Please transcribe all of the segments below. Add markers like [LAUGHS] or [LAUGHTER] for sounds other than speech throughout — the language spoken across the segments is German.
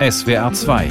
SWR 2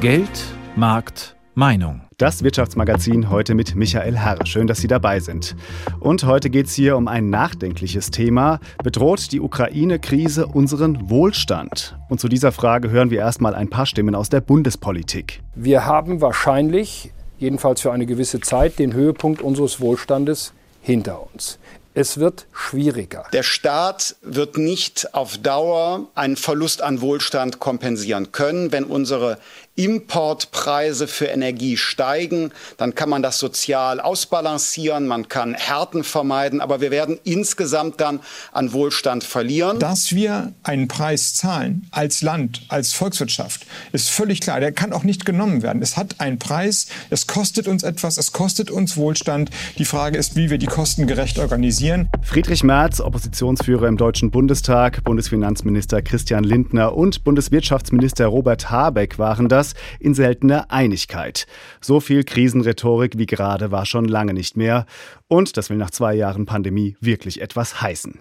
Geld, Markt, Meinung. Das Wirtschaftsmagazin heute mit Michael Herr. Schön, dass Sie dabei sind. Und heute geht es hier um ein nachdenkliches Thema. Bedroht die Ukraine-Krise unseren Wohlstand? Und zu dieser Frage hören wir erstmal ein paar Stimmen aus der Bundespolitik. Wir haben wahrscheinlich, jedenfalls für eine gewisse Zeit, den Höhepunkt unseres Wohlstandes hinter uns. Es wird schwieriger. Der Staat wird nicht auf Dauer einen Verlust an Wohlstand kompensieren können, wenn unsere Importpreise für Energie steigen, dann kann man das sozial ausbalancieren, man kann Härten vermeiden, aber wir werden insgesamt dann an Wohlstand verlieren. Dass wir einen Preis zahlen als Land, als Volkswirtschaft, ist völlig klar. Der kann auch nicht genommen werden. Es hat einen Preis, es kostet uns etwas, es kostet uns Wohlstand. Die Frage ist, wie wir die Kosten gerecht organisieren. Friedrich Merz, Oppositionsführer im Deutschen Bundestag, Bundesfinanzminister Christian Lindner und Bundeswirtschaftsminister Robert Habeck waren das das in seltener Einigkeit. So viel Krisenrhetorik wie gerade war schon lange nicht mehr. Und das will nach zwei Jahren Pandemie wirklich etwas heißen.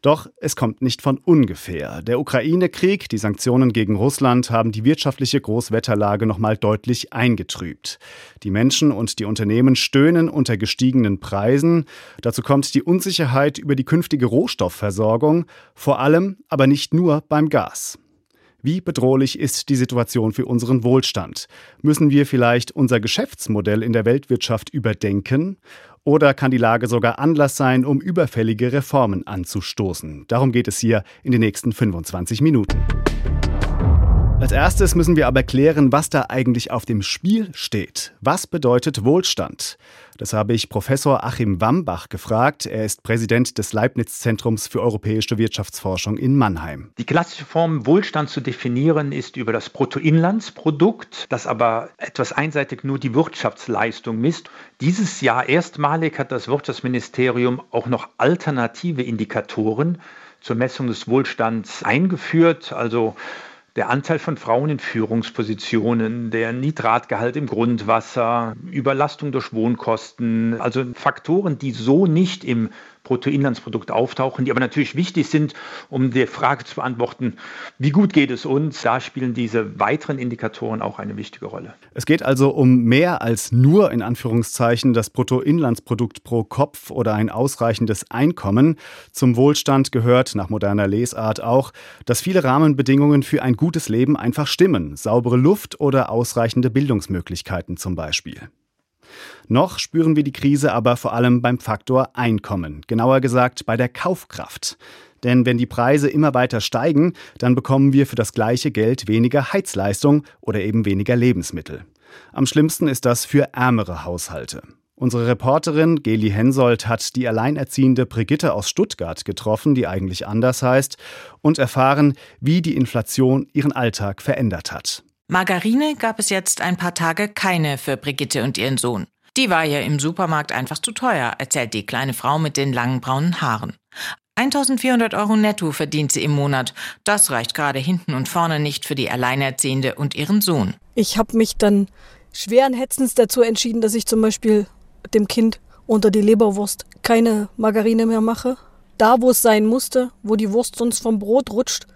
Doch es kommt nicht von ungefähr. Der Ukraine-Krieg, die Sanktionen gegen Russland haben die wirtschaftliche Großwetterlage nochmal deutlich eingetrübt. Die Menschen und die Unternehmen stöhnen unter gestiegenen Preisen. Dazu kommt die Unsicherheit über die künftige Rohstoffversorgung, vor allem aber nicht nur beim Gas. Wie bedrohlich ist die Situation für unseren Wohlstand? Müssen wir vielleicht unser Geschäftsmodell in der Weltwirtschaft überdenken? Oder kann die Lage sogar Anlass sein, um überfällige Reformen anzustoßen? Darum geht es hier in den nächsten 25 Minuten. Als erstes müssen wir aber klären, was da eigentlich auf dem Spiel steht. Was bedeutet Wohlstand? Das habe ich Professor Achim Wambach gefragt. Er ist Präsident des Leibniz-Zentrums für europäische Wirtschaftsforschung in Mannheim. Die klassische Form, Wohlstand zu definieren, ist über das Bruttoinlandsprodukt, das aber etwas einseitig nur die Wirtschaftsleistung misst. Dieses Jahr erstmalig hat das Wirtschaftsministerium auch noch alternative Indikatoren zur Messung des Wohlstands eingeführt. Also der Anteil von Frauen in Führungspositionen, der Nitratgehalt im Grundwasser, Überlastung durch Wohnkosten, also Faktoren, die so nicht im Bruttoinlandsprodukt auftauchen, die aber natürlich wichtig sind, um die Frage zu beantworten, wie gut geht es uns? Da spielen diese weiteren Indikatoren auch eine wichtige Rolle. Es geht also um mehr als nur in Anführungszeichen das Bruttoinlandsprodukt pro Kopf oder ein ausreichendes Einkommen. Zum Wohlstand gehört nach moderner Lesart auch, dass viele Rahmenbedingungen für ein gutes Leben einfach stimmen. Saubere Luft oder ausreichende Bildungsmöglichkeiten zum Beispiel. Noch spüren wir die Krise aber vor allem beim Faktor Einkommen, genauer gesagt bei der Kaufkraft. Denn wenn die Preise immer weiter steigen, dann bekommen wir für das gleiche Geld weniger Heizleistung oder eben weniger Lebensmittel. Am schlimmsten ist das für ärmere Haushalte. Unsere Reporterin Geli Hensoldt hat die alleinerziehende Brigitte aus Stuttgart getroffen, die eigentlich anders heißt, und erfahren, wie die Inflation ihren Alltag verändert hat. Margarine gab es jetzt ein paar Tage keine für Brigitte und ihren Sohn. Die war ja im Supermarkt einfach zu teuer, erzählt die kleine Frau mit den langen braunen Haaren. 1400 Euro netto verdient sie im Monat. Das reicht gerade hinten und vorne nicht für die Alleinerziehende und ihren Sohn. Ich habe mich dann schweren Hetzens dazu entschieden, dass ich zum Beispiel dem Kind unter die Leberwurst keine Margarine mehr mache. Da, wo es sein musste, wo die Wurst sonst vom Brot rutscht,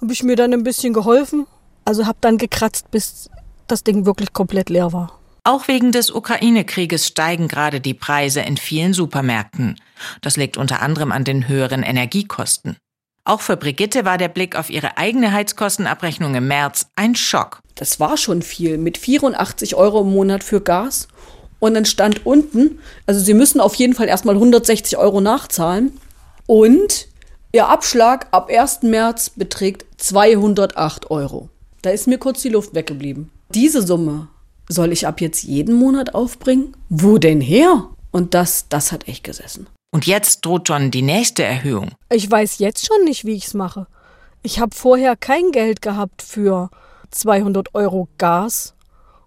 habe ich mir dann ein bisschen geholfen also habe dann gekratzt, bis das Ding wirklich komplett leer war. Auch wegen des Ukraine-Krieges steigen gerade die Preise in vielen Supermärkten. Das liegt unter anderem an den höheren Energiekosten. Auch für Brigitte war der Blick auf ihre eigene Heizkostenabrechnung im März ein Schock. Das war schon viel, mit 84 Euro im Monat für Gas. Und dann stand unten, also Sie müssen auf jeden Fall erstmal 160 Euro nachzahlen. Und Ihr Abschlag ab 1. März beträgt 208 Euro. Da ist mir kurz die Luft weggeblieben. Diese Summe soll ich ab jetzt jeden Monat aufbringen? Wo denn her? Und das, das hat echt gesessen. Und jetzt droht schon die nächste Erhöhung. Ich weiß jetzt schon nicht, wie ich es mache. Ich habe vorher kein Geld gehabt für 200 Euro Gas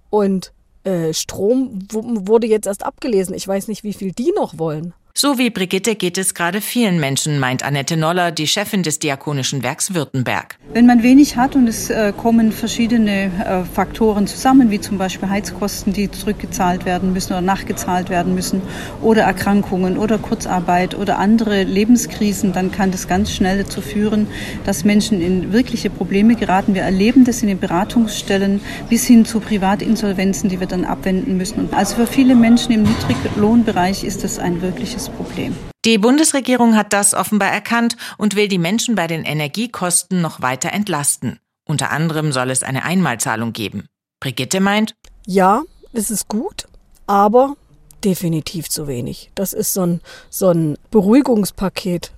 und äh, Strom wurde jetzt erst abgelesen. Ich weiß nicht, wie viel die noch wollen. So wie Brigitte geht es gerade vielen Menschen, meint Annette Noller, die Chefin des Diakonischen Werks Württemberg. Wenn man wenig hat und es äh, kommen verschiedene äh, Faktoren zusammen, wie zum Beispiel Heizkosten, die zurückgezahlt werden müssen oder nachgezahlt werden müssen, oder Erkrankungen oder Kurzarbeit oder andere Lebenskrisen, dann kann das ganz schnell dazu führen, dass Menschen in wirkliche Probleme geraten. Wir erleben das in den Beratungsstellen bis hin zu Privatinsolvenzen, die wir dann abwenden müssen. Also für viele Menschen im Niedriglohnbereich ist das ein wirkliches großes Problem. Die Bundesregierung hat das offenbar erkannt und will die Menschen bei den Energiekosten noch weiter entlasten. Unter anderem soll es eine Einmalzahlung geben. Brigitte meint, ja, es ist gut, aber definitiv zu wenig. Das ist so ein, so ein Beruhigungspaket,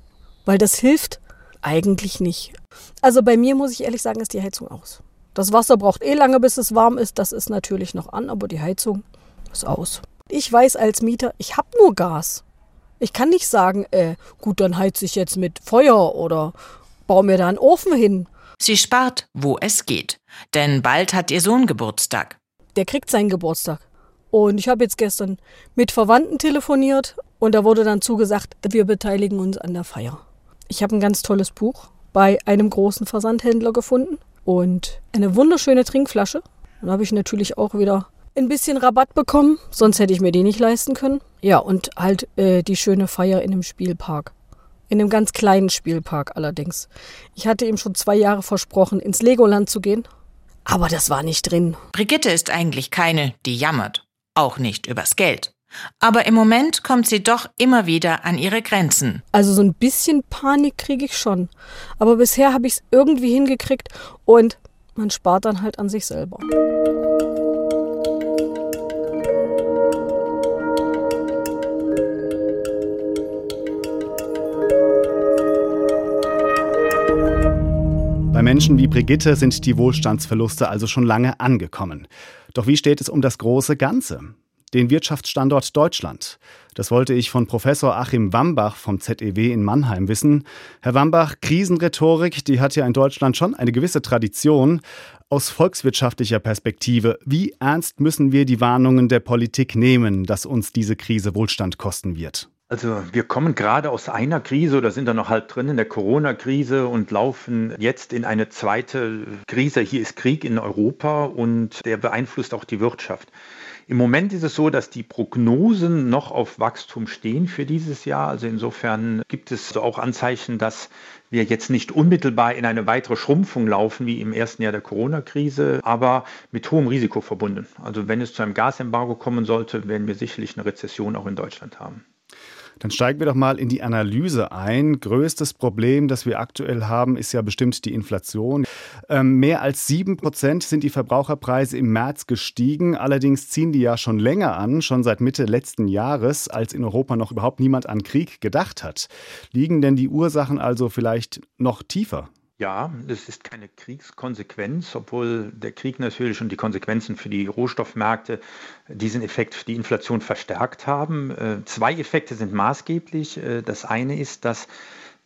weil das hilft eigentlich nicht. Also bei mir muss ich ehrlich sagen, ist die Heizung aus. Das Wasser braucht eh lange, bis es warm ist. Das ist natürlich noch an, aber die Heizung ist aus. Ich weiß als Mieter, ich habe nur Gas. Ich kann nicht sagen, äh, gut, dann heize ich jetzt mit Feuer oder baue mir da einen Ofen hin. Sie spart, wo es geht. Denn bald hat ihr Sohn Geburtstag. Der kriegt seinen Geburtstag. Und ich habe jetzt gestern mit Verwandten telefoniert und da wurde dann zugesagt, wir beteiligen uns an der Feier. Ich habe ein ganz tolles Buch bei einem großen Versandhändler gefunden und eine wunderschöne Trinkflasche. Dann habe ich natürlich auch wieder ein bisschen Rabatt bekommen, sonst hätte ich mir die nicht leisten können. Ja, und halt äh, die schöne Feier in dem Spielpark. In einem ganz kleinen Spielpark allerdings. Ich hatte ihm schon zwei Jahre versprochen, ins Legoland zu gehen, aber das war nicht drin. Brigitte ist eigentlich keine, die jammert. Auch nicht übers Geld. Aber im Moment kommt sie doch immer wieder an ihre Grenzen. Also so ein bisschen Panik kriege ich schon. Aber bisher habe ich es irgendwie hingekriegt und man spart dann halt an sich selber. Bei Menschen wie Brigitte sind die Wohlstandsverluste also schon lange angekommen. Doch wie steht es um das große Ganze? Den Wirtschaftsstandort Deutschland. Das wollte ich von Professor Achim Wambach vom ZEW in Mannheim wissen. Herr Wambach, Krisenrhetorik, die hat ja in Deutschland schon eine gewisse Tradition. Aus volkswirtschaftlicher Perspektive, wie ernst müssen wir die Warnungen der Politik nehmen, dass uns diese Krise Wohlstand kosten wird? Also wir kommen gerade aus einer Krise oder sind da noch halb drin in der Corona-Krise und laufen jetzt in eine zweite Krise. Hier ist Krieg in Europa und der beeinflusst auch die Wirtschaft. Im Moment ist es so, dass die Prognosen noch auf Wachstum stehen für dieses Jahr. Also insofern gibt es auch Anzeichen, dass wir jetzt nicht unmittelbar in eine weitere Schrumpfung laufen wie im ersten Jahr der Corona-Krise, aber mit hohem Risiko verbunden. Also wenn es zu einem Gasembargo kommen sollte, werden wir sicherlich eine Rezession auch in Deutschland haben. Dann steigen wir doch mal in die Analyse ein. Größtes Problem, das wir aktuell haben, ist ja bestimmt die Inflation. Ähm, mehr als sieben Prozent sind die Verbraucherpreise im März gestiegen. Allerdings ziehen die ja schon länger an, schon seit Mitte letzten Jahres, als in Europa noch überhaupt niemand an Krieg gedacht hat. Liegen denn die Ursachen also vielleicht noch tiefer? Ja, es ist keine Kriegskonsequenz, obwohl der Krieg natürlich und die Konsequenzen für die Rohstoffmärkte diesen Effekt, die Inflation verstärkt haben. Äh, zwei Effekte sind maßgeblich. Äh, das eine ist, dass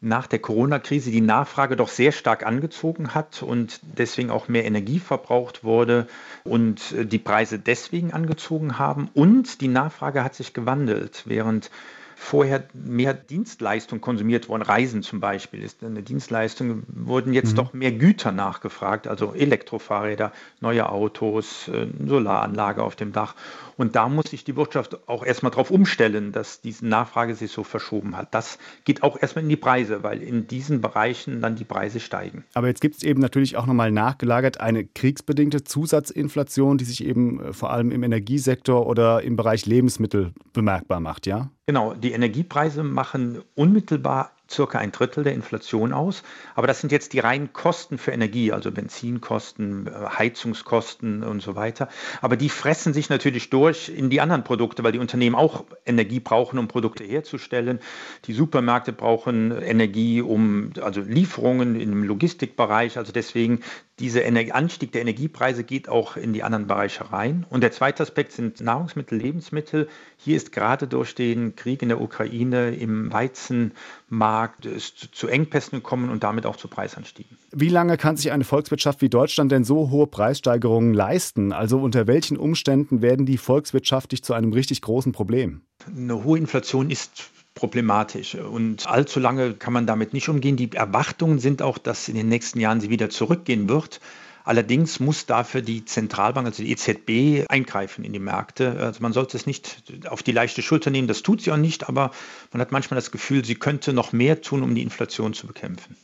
nach der Corona-Krise die Nachfrage doch sehr stark angezogen hat und deswegen auch mehr Energie verbraucht wurde und äh, die Preise deswegen angezogen haben. Und die Nachfrage hat sich gewandelt, während vorher mehr Dienstleistung konsumiert worden. Reisen zum Beispiel ist eine Dienstleistung, wurden jetzt mhm. doch mehr Güter nachgefragt, also Elektrofahrräder, neue Autos, äh, Solaranlage auf dem Dach. Und da muss sich die Wirtschaft auch erstmal darauf umstellen, dass diese Nachfrage sich so verschoben hat. Das geht auch erstmal in die Preise, weil in diesen Bereichen dann die Preise steigen. Aber jetzt gibt es eben natürlich auch nochmal nachgelagert eine kriegsbedingte Zusatzinflation, die sich eben äh, vor allem im Energiesektor oder im Bereich Lebensmittel bemerkbar macht, ja? Genau, die Energiepreise machen unmittelbar circa ein Drittel der Inflation aus. Aber das sind jetzt die reinen Kosten für Energie, also Benzinkosten, äh, Heizungskosten und so weiter. Aber die fressen sich natürlich durch in die anderen Produkte, weil die Unternehmen auch Energie brauchen, um Produkte herzustellen. Die Supermärkte brauchen Energie, um also Lieferungen im Logistikbereich. Also deswegen dieser Anstieg der Energiepreise geht auch in die anderen Bereiche rein. Und der zweite Aspekt sind Nahrungsmittel, Lebensmittel. Hier ist gerade durch den Krieg in der Ukraine im Weizenmarkt zu Engpässen gekommen und damit auch zu Preisanstiegen. Wie lange kann sich eine Volkswirtschaft wie Deutschland denn so hohe Preissteigerungen leisten? Also unter welchen Umständen werden die volkswirtschaftlich zu einem richtig großen Problem? Eine hohe Inflation ist problematisch. Und allzu lange kann man damit nicht umgehen. Die Erwartungen sind auch, dass in den nächsten Jahren sie wieder zurückgehen wird. Allerdings muss dafür die Zentralbank, also die EZB, eingreifen in die Märkte. Also man sollte es nicht auf die leichte Schulter nehmen, das tut sie auch nicht, aber man hat manchmal das Gefühl, sie könnte noch mehr tun, um die Inflation zu bekämpfen.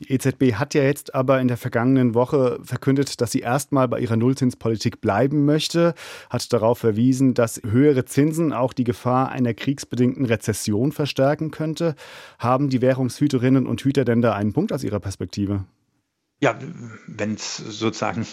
Die EZB hat ja jetzt aber in der vergangenen Woche verkündet, dass sie erstmal bei ihrer Nullzinspolitik bleiben möchte, hat darauf verwiesen, dass höhere Zinsen auch die Gefahr einer kriegsbedingten Rezession verstärken könnte. Haben die Währungshüterinnen und Hüter denn da einen Punkt aus ihrer Perspektive? Ja, wenn es sozusagen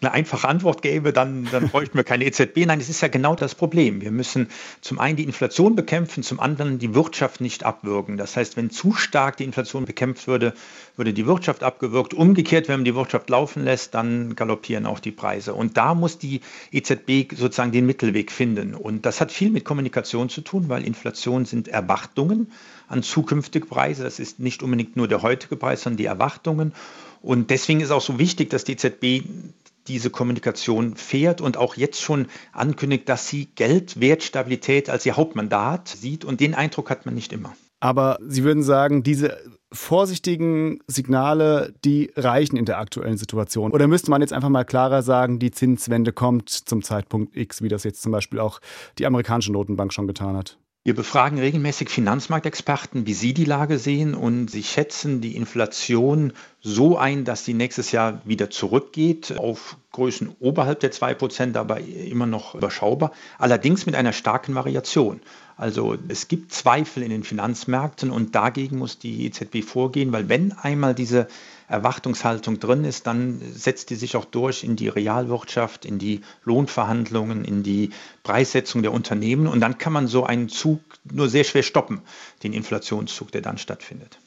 eine einfache Antwort gäbe, dann, dann bräuchten wir keine EZB. Nein, es ist ja genau das Problem. Wir müssen zum einen die Inflation bekämpfen, zum anderen die Wirtschaft nicht abwürgen. Das heißt, wenn zu stark die Inflation bekämpft würde, würde die Wirtschaft abgewürgt. Umgekehrt, wenn man die Wirtschaft laufen lässt, dann galoppieren auch die Preise. Und da muss die EZB sozusagen den Mittelweg finden. Und das hat viel mit Kommunikation zu tun, weil Inflation sind Erwartungen an zukünftige Preise. Das ist nicht unbedingt nur der heutige Preis, sondern die Erwartungen. Und deswegen ist auch so wichtig, dass die EZB diese Kommunikation fährt und auch jetzt schon ankündigt, dass sie Geld, Wertstabilität als ihr Hauptmandat sieht. Und den Eindruck hat man nicht immer. Aber Sie würden sagen, diese vorsichtigen Signale, die reichen in der aktuellen Situation. Oder müsste man jetzt einfach mal klarer sagen, die Zinswende kommt zum Zeitpunkt X, wie das jetzt zum Beispiel auch die amerikanische Notenbank schon getan hat? Wir befragen regelmäßig Finanzmarktexperten, wie sie die Lage sehen und sie schätzen die Inflation so ein, dass sie nächstes Jahr wieder zurückgeht auf Größen oberhalb der 2%, aber immer noch überschaubar, allerdings mit einer starken Variation. Also es gibt Zweifel in den Finanzmärkten und dagegen muss die EZB vorgehen, weil wenn einmal diese Erwartungshaltung drin ist, dann setzt die sich auch durch in die Realwirtschaft, in die Lohnverhandlungen, in die Preissetzung der Unternehmen und dann kann man so einen Zug nur sehr schwer stoppen, den Inflationszug, der dann stattfindet.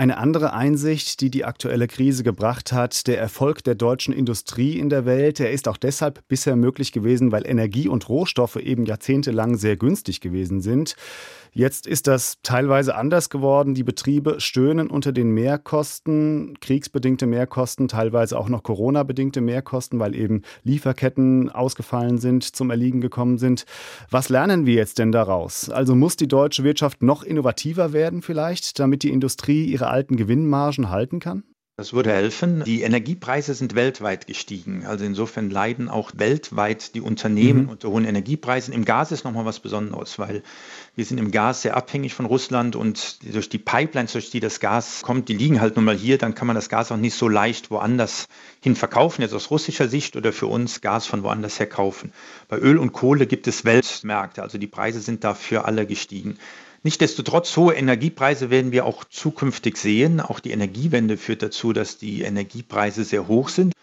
Eine andere Einsicht, die die aktuelle Krise gebracht hat, der Erfolg der deutschen Industrie in der Welt, der ist auch deshalb bisher möglich gewesen, weil Energie und Rohstoffe eben jahrzehntelang sehr günstig gewesen sind. Jetzt ist das teilweise anders geworden. Die Betriebe stöhnen unter den Mehrkosten, kriegsbedingte Mehrkosten, teilweise auch noch Corona-bedingte Mehrkosten, weil eben Lieferketten ausgefallen sind, zum Erliegen gekommen sind. Was lernen wir jetzt denn daraus? Also muss die deutsche Wirtschaft noch innovativer werden vielleicht, damit die Industrie ihre alten Gewinnmargen halten kann? Das würde helfen. Die Energiepreise sind weltweit gestiegen. Also insofern leiden auch weltweit die Unternehmen mhm. unter hohen Energiepreisen. Im Gas ist nochmal was Besonderes, weil wir sind im Gas sehr abhängig von Russland und durch die Pipelines, durch die das Gas kommt, die liegen halt nun mal hier, dann kann man das Gas auch nicht so leicht woanders hin verkaufen, jetzt aus russischer Sicht oder für uns Gas von woanders her kaufen. Bei Öl und Kohle gibt es Weltmärkte, also die Preise sind dafür alle gestiegen. Nichtsdestotrotz, hohe Energiepreise werden wir auch zukünftig sehen. Auch die Energiewende führt dazu, dass die Energiepreise sehr hoch sind.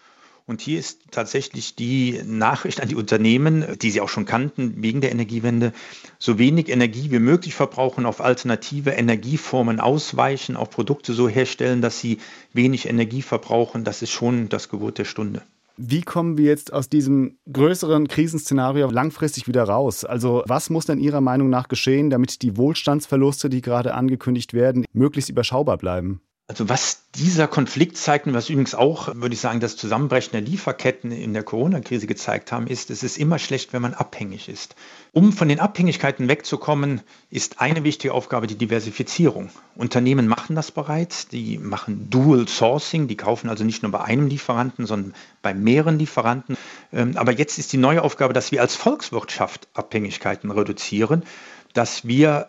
Und hier ist tatsächlich die Nachricht an die Unternehmen, die sie auch schon kannten wegen der Energiewende, so wenig Energie wie möglich verbrauchen, auf alternative Energieformen ausweichen, auch Produkte so herstellen, dass sie wenig Energie verbrauchen. Das ist schon das Gebot der Stunde. Wie kommen wir jetzt aus diesem größeren Krisenszenario langfristig wieder raus? Also was muss denn Ihrer Meinung nach geschehen, damit die Wohlstandsverluste, die gerade angekündigt werden, möglichst überschaubar bleiben? Also was dieser Konflikt zeigt und was übrigens auch, würde ich sagen, das Zusammenbrechen der Lieferketten in der Corona-Krise gezeigt haben, ist, es ist immer schlecht, wenn man abhängig ist. Um von den Abhängigkeiten wegzukommen, ist eine wichtige Aufgabe die Diversifizierung. Unternehmen machen das bereits, die machen Dual Sourcing, die kaufen also nicht nur bei einem Lieferanten, sondern bei mehreren Lieferanten. Ähm, aber jetzt ist die neue Aufgabe, dass wir als Volkswirtschaft Abhängigkeiten reduzieren, dass wir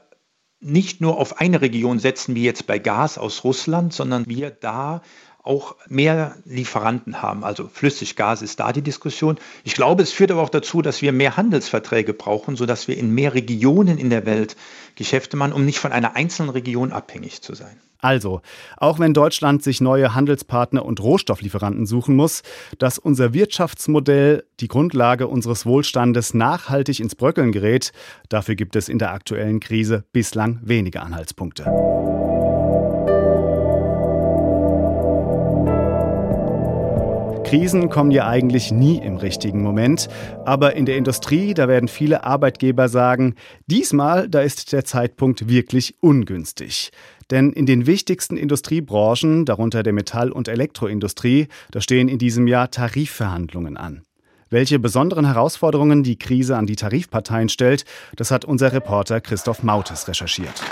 nicht nur auf eine Region setzen, wie jetzt bei Gas aus Russland, sondern wir da auch mehr Lieferanten haben. Also Flüssiggas ist da die Diskussion. Ich glaube, es führt aber auch dazu, dass wir mehr Handelsverträge brauchen, sodass wir in mehr Regionen in der Welt Geschäfte machen, um nicht von einer einzelnen Region abhängig zu sein. Also, auch wenn Deutschland sich neue Handelspartner und Rohstofflieferanten suchen muss, dass unser Wirtschaftsmodell, die Grundlage unseres Wohlstandes, nachhaltig ins Bröckeln gerät, dafür gibt es in der aktuellen Krise bislang wenige Anhaltspunkte. Krisen kommen ja eigentlich nie im richtigen Moment, aber in der Industrie, da werden viele Arbeitgeber sagen, diesmal, da ist der Zeitpunkt wirklich ungünstig. Denn in den wichtigsten Industriebranchen, darunter der Metall- und Elektroindustrie, da stehen in diesem Jahr Tarifverhandlungen an. Welche besonderen Herausforderungen die Krise an die Tarifparteien stellt, das hat unser Reporter Christoph Mautes recherchiert.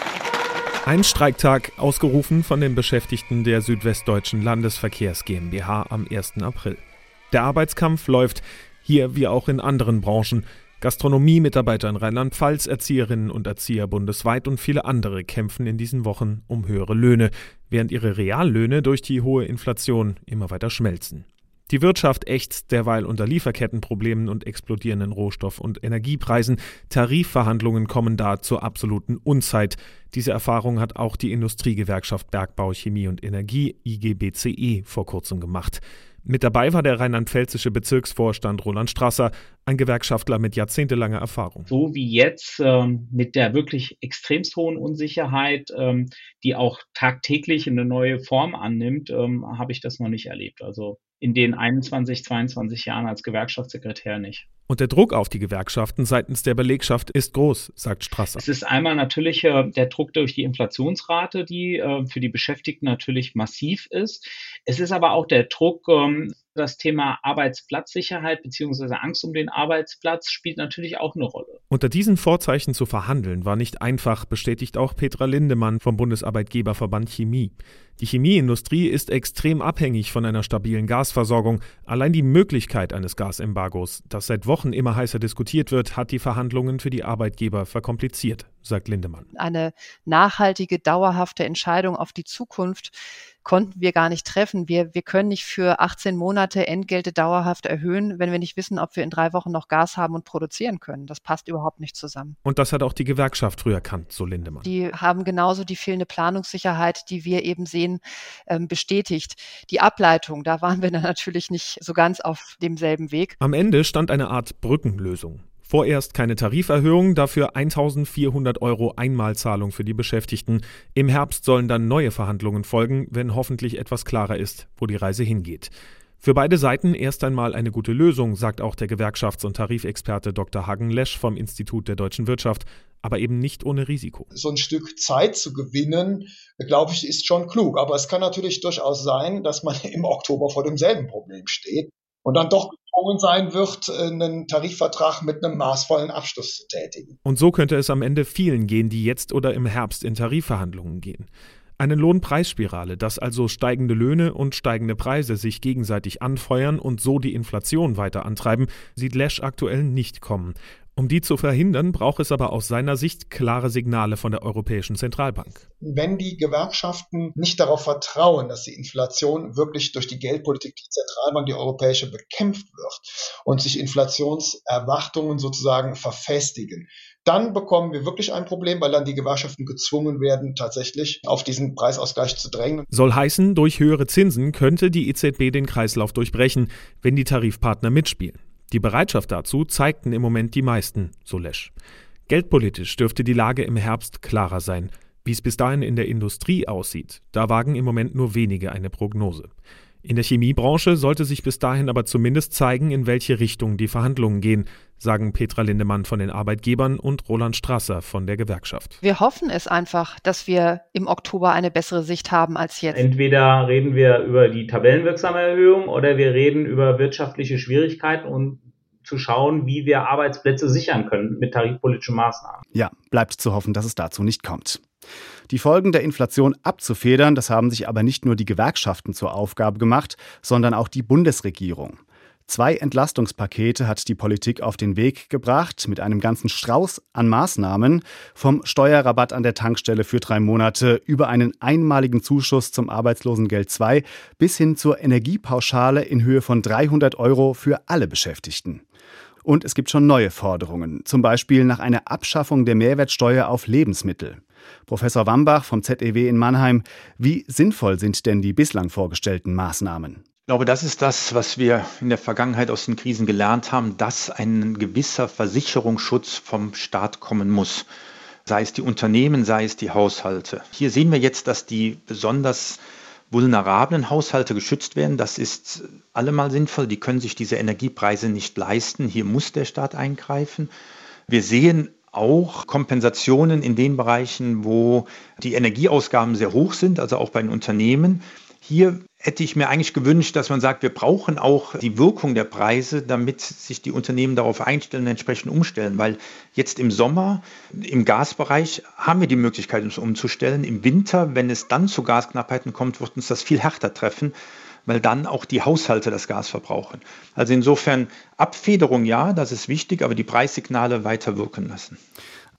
Ein Streiktag ausgerufen von den Beschäftigten der Südwestdeutschen Landesverkehrs GmbH am 1. April. Der Arbeitskampf läuft hier wie auch in anderen Branchen. Gastronomie-Mitarbeiter in Rheinland-Pfalz, Erzieherinnen und Erzieher bundesweit und viele andere kämpfen in diesen Wochen um höhere Löhne, während ihre Reallöhne durch die hohe Inflation immer weiter schmelzen. Die Wirtschaft ächzt derweil unter Lieferkettenproblemen und explodierenden Rohstoff- und Energiepreisen. Tarifverhandlungen kommen da zur absoluten Unzeit. Diese Erfahrung hat auch die Industriegewerkschaft Bergbau, Chemie und Energie IGBCE vor kurzem gemacht. Mit dabei war der rheinland-pfälzische Bezirksvorstand Roland Strasser, ein Gewerkschaftler mit jahrzehntelanger Erfahrung. So wie jetzt ähm, mit der wirklich extremst hohen Unsicherheit, ähm, die auch tagtäglich eine neue Form annimmt, ähm, habe ich das noch nicht erlebt. Also in den 21, 22 Jahren als Gewerkschaftssekretär nicht. Und der Druck auf die Gewerkschaften seitens der Belegschaft ist groß, sagt Strasser. Es ist einmal natürlich äh, der Druck durch die Inflationsrate, die äh, für die Beschäftigten natürlich massiv ist. Es ist aber auch der Druck ähm, das Thema Arbeitsplatzsicherheit bzw. Angst um den Arbeitsplatz spielt natürlich auch eine Rolle. Unter diesen Vorzeichen zu verhandeln war nicht einfach, bestätigt auch Petra Lindemann vom Bundesarbeitgeberverband Chemie. Die Chemieindustrie ist extrem abhängig von einer stabilen Gasversorgung. Allein die Möglichkeit eines Gasembargos, das seit Wochen immer heißer diskutiert wird, hat die Verhandlungen für die Arbeitgeber verkompliziert, sagt Lindemann. Eine nachhaltige, dauerhafte Entscheidung auf die Zukunft konnten wir gar nicht treffen. Wir, wir können nicht für 18 Monate Entgelte dauerhaft erhöhen, wenn wir nicht wissen, ob wir in drei Wochen noch Gas haben und produzieren können. Das passt überhaupt nicht zusammen. Und das hat auch die Gewerkschaft früher erkannt, so Lindemann. Die haben genauso die fehlende Planungssicherheit, die wir eben sehen, ähm, bestätigt. Die Ableitung, da waren wir dann natürlich nicht so ganz auf demselben Weg. Am Ende stand eine Art Brückenlösung. Vorerst keine Tariferhöhung, dafür 1400 Euro Einmalzahlung für die Beschäftigten. Im Herbst sollen dann neue Verhandlungen folgen, wenn hoffentlich etwas klarer ist, wo die Reise hingeht. Für beide Seiten erst einmal eine gute Lösung, sagt auch der Gewerkschafts- und Tarifexperte Dr. Hagen Lesch vom Institut der deutschen Wirtschaft, aber eben nicht ohne Risiko. So ein Stück Zeit zu gewinnen, glaube ich, ist schon klug. Aber es kann natürlich durchaus sein, dass man [LAUGHS] im Oktober vor demselben Problem steht und dann doch gezwungen sein wird, einen Tarifvertrag mit einem maßvollen Abschluss zu tätigen. Und so könnte es am Ende vielen gehen, die jetzt oder im Herbst in Tarifverhandlungen gehen. Eine Lohnpreisspirale, dass also steigende Löhne und steigende Preise sich gegenseitig anfeuern und so die Inflation weiter antreiben, sieht Lesch aktuell nicht kommen. Um die zu verhindern, braucht es aber aus seiner Sicht klare Signale von der Europäischen Zentralbank. Wenn die Gewerkschaften nicht darauf vertrauen, dass die Inflation wirklich durch die Geldpolitik die Zentralbank, die europäische, bekämpft wird und sich Inflationserwartungen sozusagen verfestigen, dann bekommen wir wirklich ein Problem, weil dann die Gewerkschaften gezwungen werden, tatsächlich auf diesen Preisausgleich zu drängen. Soll heißen, durch höhere Zinsen könnte die EZB den Kreislauf durchbrechen, wenn die Tarifpartner mitspielen. Die Bereitschaft dazu zeigten im Moment die meisten, so Lesch. Geldpolitisch dürfte die Lage im Herbst klarer sein. Wie es bis dahin in der Industrie aussieht, da wagen im Moment nur wenige eine Prognose. In der Chemiebranche sollte sich bis dahin aber zumindest zeigen, in welche Richtung die Verhandlungen gehen, sagen Petra Lindemann von den Arbeitgebern und Roland Strasser von der Gewerkschaft. Wir hoffen es einfach, dass wir im Oktober eine bessere Sicht haben als jetzt. Entweder reden wir über die tabellenwirksame Erhöhung oder wir reden über wirtschaftliche Schwierigkeiten und zu schauen, wie wir Arbeitsplätze sichern können mit tarifpolitischen Maßnahmen. Ja, bleibt zu hoffen, dass es dazu nicht kommt. Die Folgen der Inflation abzufedern, das haben sich aber nicht nur die Gewerkschaften zur Aufgabe gemacht, sondern auch die Bundesregierung. Zwei Entlastungspakete hat die Politik auf den Weg gebracht mit einem ganzen Strauß an Maßnahmen, vom Steuerrabatt an der Tankstelle für drei Monate über einen einmaligen Zuschuss zum Arbeitslosengeld 2 bis hin zur Energiepauschale in Höhe von 300 Euro für alle Beschäftigten. Und es gibt schon neue Forderungen, zum Beispiel nach einer Abschaffung der Mehrwertsteuer auf Lebensmittel. Professor Wambach vom ZEW in Mannheim, wie sinnvoll sind denn die bislang vorgestellten Maßnahmen? Ich glaube, das ist das, was wir in der Vergangenheit aus den Krisen gelernt haben, dass ein gewisser Versicherungsschutz vom Staat kommen muss. Sei es die Unternehmen, sei es die Haushalte. Hier sehen wir jetzt, dass die besonders vulnerablen Haushalte geschützt werden. Das ist allemal sinnvoll. Die können sich diese Energiepreise nicht leisten. Hier muss der Staat eingreifen. Wir sehen auch Kompensationen in den Bereichen, wo die Energieausgaben sehr hoch sind, also auch bei den Unternehmen. Hier hätte ich mir eigentlich gewünscht, dass man sagt, wir brauchen auch die Wirkung der Preise, damit sich die Unternehmen darauf einstellen und entsprechend umstellen. Weil jetzt im Sommer, im Gasbereich, haben wir die Möglichkeit, uns umzustellen. Im Winter, wenn es dann zu Gasknappheiten kommt, wird uns das viel härter treffen, weil dann auch die Haushalte das Gas verbrauchen. Also insofern Abfederung ja, das ist wichtig, aber die Preissignale weiter wirken lassen.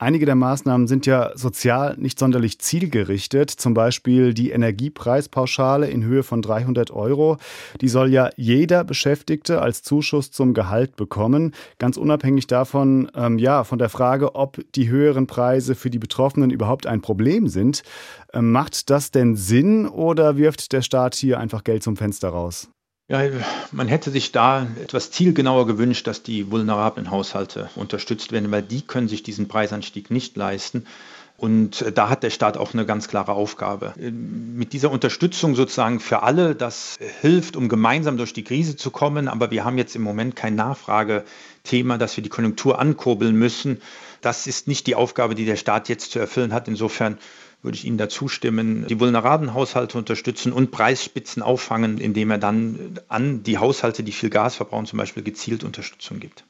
Einige der Maßnahmen sind ja sozial nicht sonderlich zielgerichtet. Zum Beispiel die Energiepreispauschale in Höhe von 300 Euro. Die soll ja jeder Beschäftigte als Zuschuss zum Gehalt bekommen. Ganz unabhängig davon, ähm, ja, von der Frage, ob die höheren Preise für die Betroffenen überhaupt ein Problem sind. Ähm, macht das denn Sinn oder wirft der Staat hier einfach Geld zum Fenster raus? Ja, man hätte sich da etwas zielgenauer gewünscht, dass die vulnerablen Haushalte unterstützt werden, weil die können sich diesen Preisanstieg nicht leisten. Und äh, da hat der Staat auch eine ganz klare Aufgabe. Äh, mit dieser Unterstützung sozusagen für alle, das hilft, um gemeinsam durch die Krise zu kommen. Aber wir haben jetzt im Moment kein Nachfragethema, dass wir die Konjunktur ankurbeln müssen. Das ist nicht die Aufgabe, die der Staat jetzt zu erfüllen hat. Insofern würde ich Ihnen dazu stimmen, die vulnerablen Haushalte unterstützen und Preisspitzen auffangen, indem er dann an die Haushalte, die viel Gas verbrauchen, zum Beispiel gezielt Unterstützung gibt.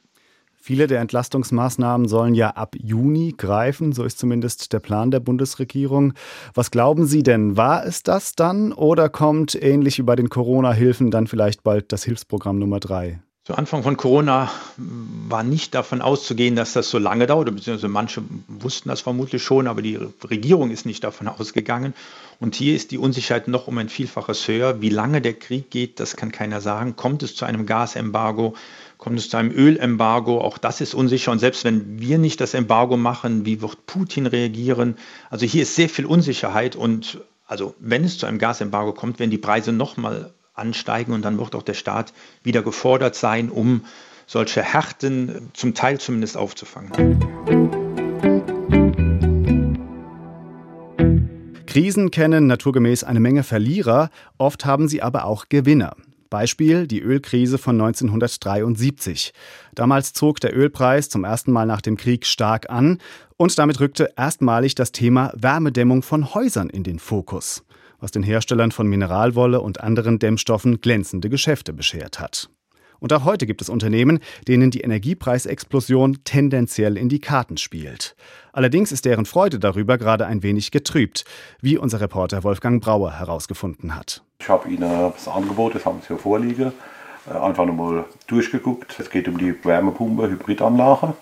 Viele der Entlastungsmaßnahmen sollen ja ab Juni greifen, so ist zumindest der Plan der Bundesregierung. Was glauben Sie denn, war es das dann oder kommt ähnlich wie bei den Corona-Hilfen dann vielleicht bald das Hilfsprogramm Nummer drei? Zu Anfang von Corona war nicht davon auszugehen, dass das so lange dauert, beziehungsweise manche wussten das vermutlich schon, aber die Regierung ist nicht davon ausgegangen. Und hier ist die Unsicherheit noch um ein Vielfaches höher. Wie lange der Krieg geht, das kann keiner sagen. Kommt es zu einem Gasembargo? Kommt es zu einem Ölembargo? Auch das ist unsicher. Und selbst wenn wir nicht das Embargo machen, wie wird Putin reagieren? Also hier ist sehr viel Unsicherheit. Und also wenn es zu einem Gasembargo kommt, werden die Preise nochmal ansteigen und dann wird auch der Staat wieder gefordert sein, um solche Härten zum Teil zumindest aufzufangen. Krisen kennen naturgemäß eine Menge Verlierer, oft haben sie aber auch Gewinner. Beispiel die Ölkrise von 1973. Damals zog der Ölpreis zum ersten Mal nach dem Krieg stark an und damit rückte erstmalig das Thema Wärmedämmung von Häusern in den Fokus was den Herstellern von Mineralwolle und anderen Dämmstoffen glänzende Geschäfte beschert hat. Und auch heute gibt es Unternehmen, denen die Energiepreisexplosion tendenziell in die Karten spielt. Allerdings ist deren Freude darüber gerade ein wenig getrübt, wie unser Reporter Wolfgang Brauer herausgefunden hat. Ich habe Ihnen das Angebot, das haben Sie hier vorliegen, äh, einfach nochmal durchgeguckt. Es geht um die Wärmepumpe Hybridanlage.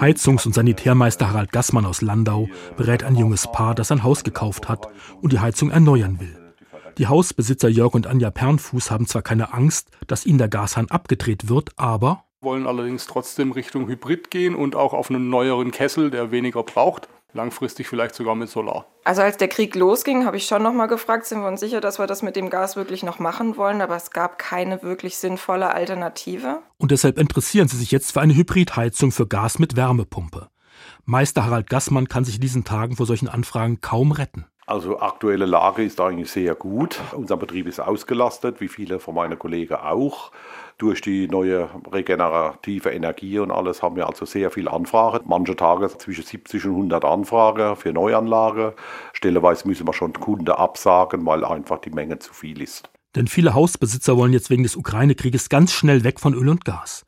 Heizungs- und Sanitärmeister Harald Gassmann aus Landau berät ein junges Paar, das ein Haus gekauft hat und die Heizung erneuern will. Die Hausbesitzer Jörg und Anja Pernfuß haben zwar keine Angst, dass ihnen der Gashahn abgedreht wird, aber wollen allerdings trotzdem Richtung Hybrid gehen und auch auf einen neueren Kessel, der weniger braucht langfristig vielleicht sogar mit Solar. Also als der Krieg losging, habe ich schon noch mal gefragt, sind wir uns sicher, dass wir das mit dem Gas wirklich noch machen wollen, aber es gab keine wirklich sinnvolle Alternative. Und deshalb interessieren Sie sich jetzt für eine Hybridheizung für Gas mit Wärmepumpe. Meister Harald Gassmann kann sich in diesen Tagen vor solchen Anfragen kaum retten. Also aktuelle Lage ist eigentlich sehr gut. Unser Betrieb ist ausgelastet, wie viele von meinen Kollegen auch. Durch die neue regenerative Energie und alles haben wir also sehr viel Anfragen. Manche Tage zwischen 70 und 100 Anfragen für Neuanlage. Stelleweise müssen wir schon Kunden absagen, weil einfach die Menge zu viel ist. Denn viele Hausbesitzer wollen jetzt wegen des Ukraine-Krieges ganz schnell weg von Öl und Gas.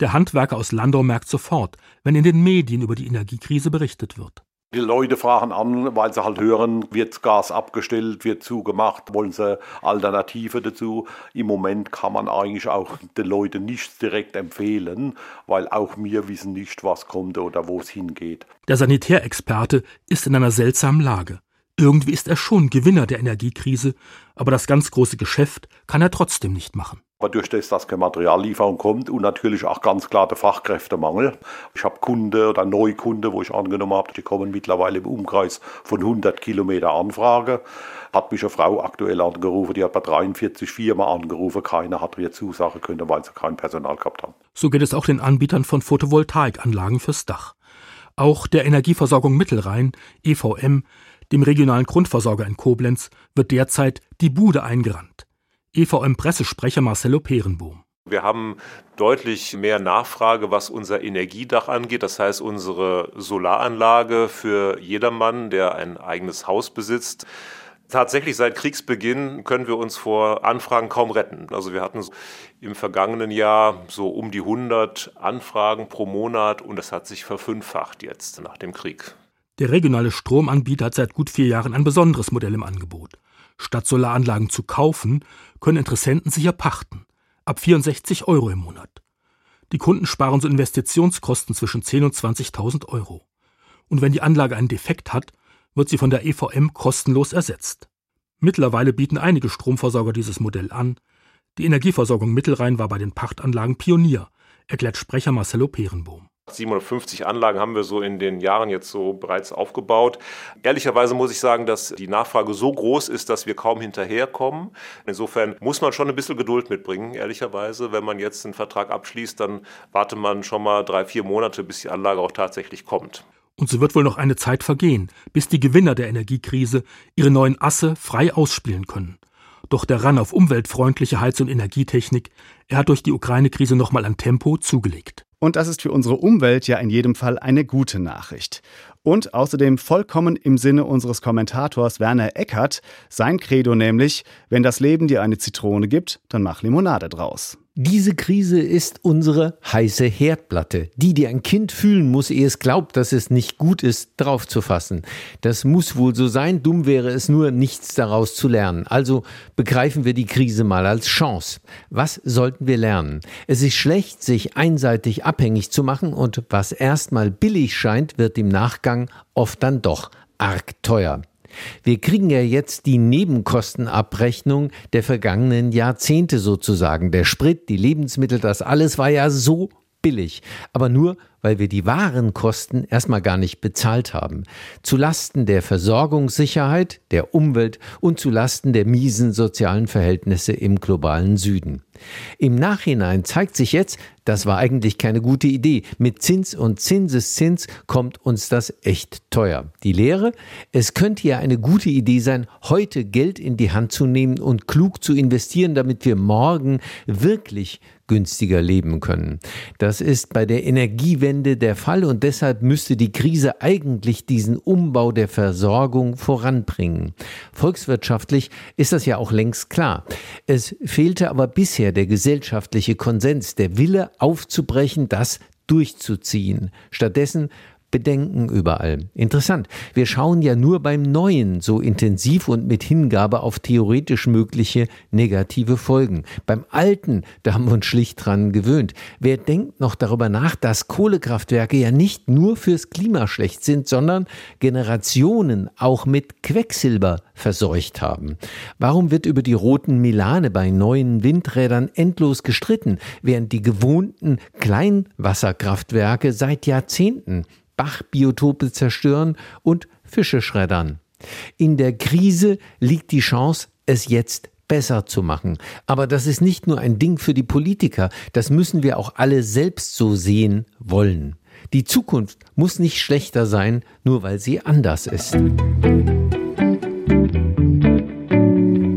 Der Handwerker aus Landau merkt sofort, wenn in den Medien über die Energiekrise berichtet wird. Die Leute fragen an, weil sie halt hören, wird Gas abgestellt, wird zugemacht, wollen sie Alternative dazu. Im Moment kann man eigentlich auch den Leuten nichts direkt empfehlen, weil auch wir wissen nicht, was kommt oder wo es hingeht. Der Sanitärexperte ist in einer seltsamen Lage. Irgendwie ist er schon Gewinner der Energiekrise, aber das ganz große Geschäft kann er trotzdem nicht machen. Durch das, dass keine Materiallieferung kommt und natürlich auch ganz klar der Fachkräftemangel. Ich habe Kunde oder Neukunde, wo ich angenommen habe, die kommen mittlerweile im Umkreis von 100 Kilometer Anfrage. Hat mich eine Frau aktuell angerufen, die hat bei 43 Firmen angerufen, keiner hat ihr zusagen können, weil sie kein Personal gehabt haben. So geht es auch den Anbietern von Photovoltaikanlagen fürs Dach. Auch der Energieversorgung Mittelrhein, EVM, dem regionalen Grundversorger in Koblenz, wird derzeit die Bude eingerannt. EVM-Pressesprecher Marcelo Perenbohm. Wir haben deutlich mehr Nachfrage, was unser Energiedach angeht. Das heißt, unsere Solaranlage für jedermann, der ein eigenes Haus besitzt, Tatsächlich seit Kriegsbeginn können wir uns vor Anfragen kaum retten. Also wir hatten im vergangenen Jahr so um die 100 Anfragen pro Monat und das hat sich verfünffacht jetzt nach dem Krieg. Der regionale Stromanbieter hat seit gut vier Jahren ein besonderes Modell im Angebot. Statt Solaranlagen zu kaufen, können Interessenten sich erpachten. Ab 64 Euro im Monat. Die Kunden sparen so Investitionskosten zwischen 10.000 und 20.000 Euro. Und wenn die Anlage einen Defekt hat, wird sie von der EVM kostenlos ersetzt. Mittlerweile bieten einige Stromversorger dieses Modell an. Die Energieversorgung Mittelrhein war bei den Pachtanlagen Pionier, erklärt Sprecher Marcelo Perenbohm. 750 Anlagen haben wir so in den Jahren jetzt so bereits aufgebaut. Ehrlicherweise muss ich sagen, dass die Nachfrage so groß ist, dass wir kaum hinterherkommen. Insofern muss man schon ein bisschen Geduld mitbringen, ehrlicherweise. Wenn man jetzt einen Vertrag abschließt, dann wartet man schon mal drei, vier Monate, bis die Anlage auch tatsächlich kommt. Und so wird wohl noch eine Zeit vergehen, bis die Gewinner der Energiekrise ihre neuen Asse frei ausspielen können. Doch der Run auf umweltfreundliche Heiz- und Energietechnik, er hat durch die Ukraine-Krise nochmal an Tempo zugelegt. Und das ist für unsere Umwelt ja in jedem Fall eine gute Nachricht. Und außerdem vollkommen im Sinne unseres Kommentators Werner Eckert, sein Credo nämlich, wenn das Leben dir eine Zitrone gibt, dann mach Limonade draus. Diese Krise ist unsere heiße Herdplatte, die, die ein Kind fühlen muss, ehe es glaubt, dass es nicht gut ist, draufzufassen. Das muss wohl so sein, dumm wäre es nur, nichts daraus zu lernen. Also begreifen wir die Krise mal als Chance. Was sollten wir lernen? Es ist schlecht, sich einseitig abhängig zu machen und was erstmal billig scheint, wird im Nachgang oft dann doch arg teuer. Wir kriegen ja jetzt die Nebenkostenabrechnung der vergangenen Jahrzehnte sozusagen. Der Sprit, die Lebensmittel, das alles war ja so billig. Aber nur, weil wir die Warenkosten erstmal gar nicht bezahlt haben. Zu Lasten der Versorgungssicherheit, der Umwelt und zu Lasten der miesen sozialen Verhältnisse im globalen Süden. Im Nachhinein zeigt sich jetzt, das war eigentlich keine gute Idee. Mit Zins und Zinseszins kommt uns das echt teuer. Die Lehre? Es könnte ja eine gute Idee sein, heute Geld in die Hand zu nehmen und klug zu investieren, damit wir morgen wirklich günstiger leben können. Das ist bei der Energiewende der Fall und deshalb müsste die Krise eigentlich diesen Umbau der Versorgung voranbringen. Volkswirtschaftlich ist das ja auch längst klar. Es fehlte aber bisher der gesellschaftliche Konsens, der Wille aufzubrechen, das durchzuziehen. Stattdessen Bedenken überall. Interessant. Wir schauen ja nur beim Neuen so intensiv und mit Hingabe auf theoretisch mögliche negative Folgen. Beim Alten, da haben wir uns schlicht dran gewöhnt. Wer denkt noch darüber nach, dass Kohlekraftwerke ja nicht nur fürs Klima schlecht sind, sondern Generationen auch mit Quecksilber verseucht haben? Warum wird über die roten Milane bei neuen Windrädern endlos gestritten, während die gewohnten Kleinwasserkraftwerke seit Jahrzehnten Bachbiotope zerstören und Fische schreddern. In der Krise liegt die Chance, es jetzt besser zu machen. Aber das ist nicht nur ein Ding für die Politiker, das müssen wir auch alle selbst so sehen wollen. Die Zukunft muss nicht schlechter sein, nur weil sie anders ist.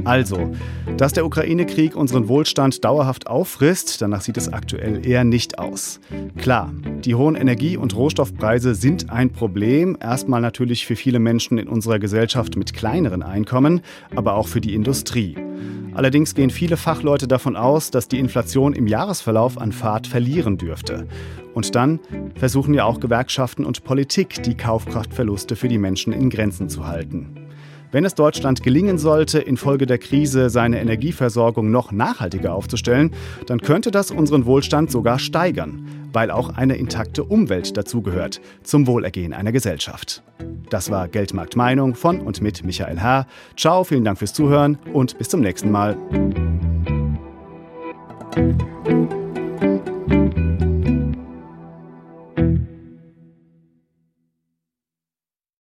Also, dass der Ukraine-Krieg unseren Wohlstand dauerhaft auffrisst, danach sieht es aktuell eher nicht aus. Klar, die hohen Energie- und Rohstoffpreise sind ein Problem, erstmal natürlich für viele Menschen in unserer Gesellschaft mit kleineren Einkommen, aber auch für die Industrie. Allerdings gehen viele Fachleute davon aus, dass die Inflation im Jahresverlauf an Fahrt verlieren dürfte. Und dann versuchen ja auch Gewerkschaften und Politik, die Kaufkraftverluste für die Menschen in Grenzen zu halten. Wenn es Deutschland gelingen sollte, infolge der Krise seine Energieversorgung noch nachhaltiger aufzustellen, dann könnte das unseren Wohlstand sogar steigern, weil auch eine intakte Umwelt dazugehört zum Wohlergehen einer Gesellschaft. Das war Geldmarkt Meinung von und mit Michael Herr. Ciao, vielen Dank fürs Zuhören und bis zum nächsten Mal.